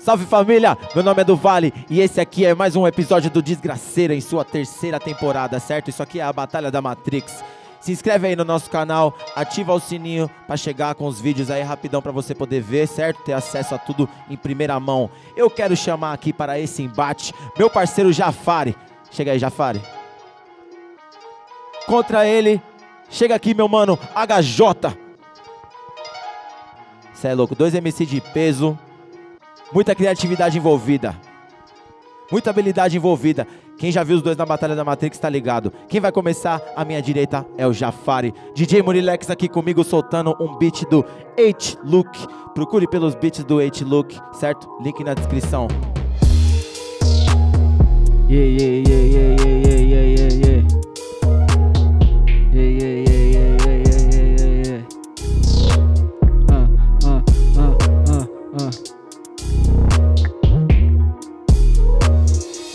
Salve família, meu nome é do Vale e esse aqui é mais um episódio do Desgraceira em sua terceira temporada, certo? Isso aqui é a Batalha da Matrix. Se inscreve aí no nosso canal, ativa o sininho para chegar com os vídeos aí rapidão para você poder ver, certo? Ter acesso a tudo em primeira mão. Eu quero chamar aqui para esse embate meu parceiro Jafari. Chega aí, Jafari. Contra ele, chega aqui meu mano HJ. Cê é louco, dois MC de peso, muita criatividade envolvida, muita habilidade envolvida. Quem já viu os dois na Batalha da Matrix tá ligado. Quem vai começar à minha direita é o Jafari. DJ Murilex aqui comigo soltando um beat do H-Look. Procure pelos beats do H-Look, certo? Link na descrição. Yeah, yeah, yeah,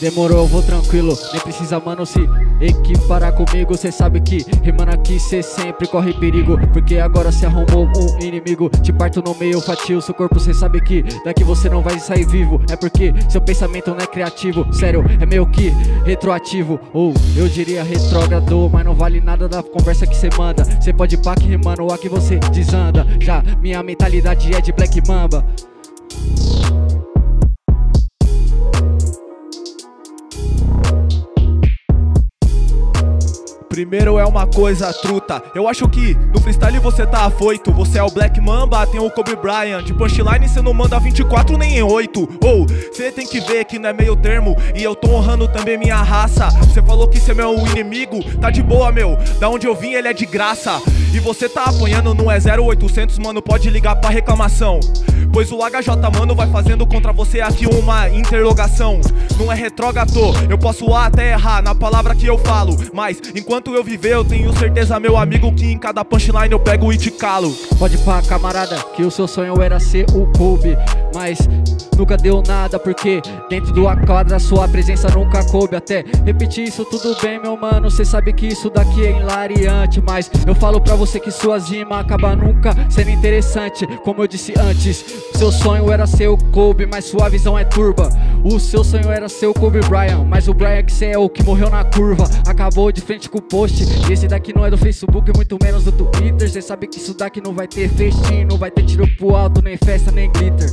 Demorou, vou tranquilo, nem precisa, mano, se equiparar comigo. Cê sabe que rimando aqui cê sempre corre perigo. Porque agora se arrumou um inimigo. Te parto no meio, fatio seu corpo. Cê sabe que daqui você não vai sair vivo. É porque seu pensamento não é criativo. Sério, é meio que retroativo. Ou eu diria retrógrado, mas não vale nada da conversa que cê manda. Cê pode pá que rimando, a que você desanda. Já minha mentalidade é de Black Mamba. Primeiro é uma coisa truta. Eu acho que no freestyle você tá afoito. Você é o Black Mamba, tem o Kobe Bryant. De punchline cê não manda 24 nem em 8. Ou cê tem que ver que não é meio termo. E eu tô honrando também minha raça. Cê falou que cê é meu inimigo. Tá de boa, meu. Da onde eu vim, ele é de graça. E você tá apanhando no é 0800, mano. Pode ligar pra reclamação. Pois o HJ, mano, vai fazendo contra você aqui uma interrogação. Não é retrógrado, eu posso até errar na palavra que eu falo. Mas enquanto eu viver, eu tenho certeza, meu amigo, que em cada punchline eu pego e te calo. Pode pá, camarada, que o seu sonho era ser o Kobe, mas nunca deu nada, porque dentro do quadra sua presença nunca coube. Até repetir isso tudo bem, meu mano, cê sabe que isso daqui é hilariante, mas eu falo pra você que suas rimas acabam nunca sendo interessante, como eu disse antes. Seu sonho era ser o Kobe, mas sua visão é turba. O seu sonho era ser o Kobe Bryant, mas o Bryant que cê é o que morreu na curva. Acabou de frente com o post. E esse daqui não é do Facebook, muito menos do Twitter. Cê sabe que isso daqui não vai ter festim, não vai ter tiro pro alto, nem festa, nem glitter.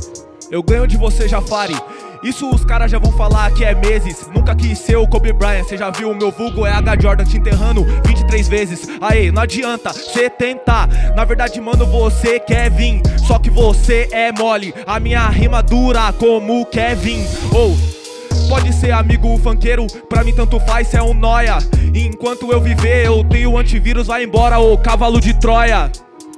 Eu ganho de você, Jafari. Isso os caras já vão falar que é meses. Nunca quis ser o Kobe Bryant. Cê já viu o meu vulgo é H Jordan te enterrando 23 vezes. Aí, não adianta cê tentar. Na verdade, mano, você quer vir. Só que você é mole. A minha rima dura como Kevin. Ou. Pode ser amigo funkeiro, pra mim tanto faz, cê é um noia. Enquanto eu viver, eu tenho antivírus, vai embora, ô cavalo de Troia.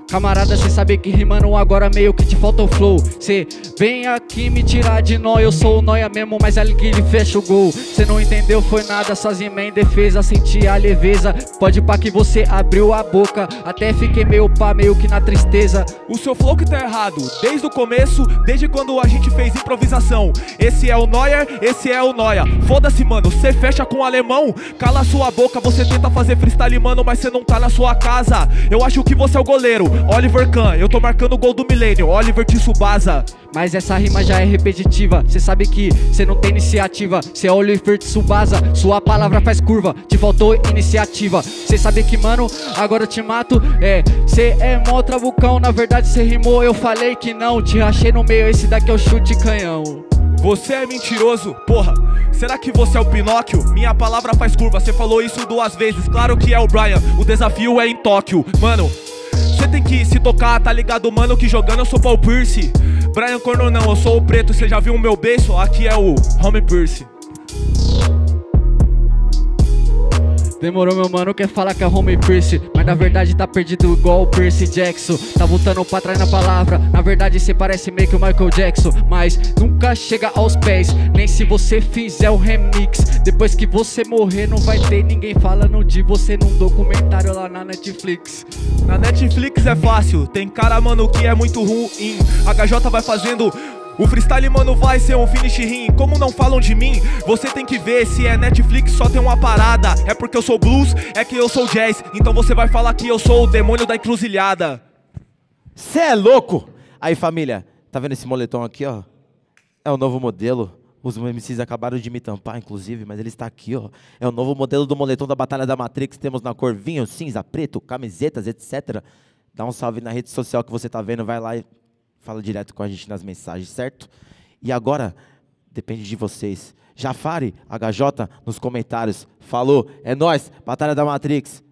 Camarada, cê sabe que rimando agora meio que te falta o flow. Cê vem aqui me tirar de nó, eu sou o noia mesmo, mas é ali que ele fecha o gol. Cê não entendeu, foi nada, sozinho em defesa, senti a leveza. Pode pá que você abriu a boca, até fiquei meio pá, meio que na tristeza. O seu flow que tá errado, desde o começo, desde quando a gente fez improvisação. Esse é o Neuer, esse é o Noia. Foda-se, mano, cê fecha com o alemão. Cala sua boca, você tenta fazer freestyle, mano, mas cê não tá na sua casa. Eu acho que você é o goleiro. Oliver Kahn, eu tô marcando o gol do milênio. Oliver Tsubasa. Mas essa rima já é repetitiva. Cê sabe que cê não tem iniciativa. Cê é Oliver Tsubasa, sua palavra faz curva. Te faltou iniciativa. Cê sabe que, mano, agora eu te mato. É, cê é mó trabucão. Na verdade, cê rimou, eu falei que não. Te rachei no meio, esse daqui é o chute canhão. Você é mentiroso, porra. Será que você é o Pinóquio? Minha palavra faz curva, você falou isso duas vezes. Claro que é o Brian, o desafio é em Tóquio. Mano, você tem que se tocar, tá ligado, mano? Que jogando eu sou Paul Pierce. Brian Corno não, eu sou o preto. Você já viu o meu beijo? Aqui é o Home Pierce. Demorou, meu mano, quer falar que é Home Pierce Mas na verdade tá perdido igual o Percy Jackson. Tá voltando pra trás na palavra Na verdade cê parece meio que o Michael Jackson Mas nunca chega aos pés Nem se você fizer o remix. Depois que você morrer não vai ter ninguém falando de você Num documentário lá na Netflix. Na Netflix é fácil, tem cara, mano, que é muito ruim. HJ vai fazendo o freestyle, mano, vai ser um finish rim. Como não falam de mim, você tem que ver. Se é Netflix, só tem uma parada. É porque eu sou blues, é que eu sou jazz. Então você vai falar que eu sou o demônio da encruzilhada. Cê é louco! Aí, família, tá vendo esse moletom aqui, ó? É o novo modelo. Os MCs acabaram de me tampar, inclusive, mas ele está aqui, ó. É o novo modelo do moletom da Batalha da Matrix. Temos na cor vinho, cinza, preto, camisetas, etc. Dá um salve na rede social que você tá vendo, vai lá e fala direto com a gente nas mensagens, certo? E agora, depende de vocês. Jafari, HJ, nos comentários. Falou, é nós, Batalha da Matrix.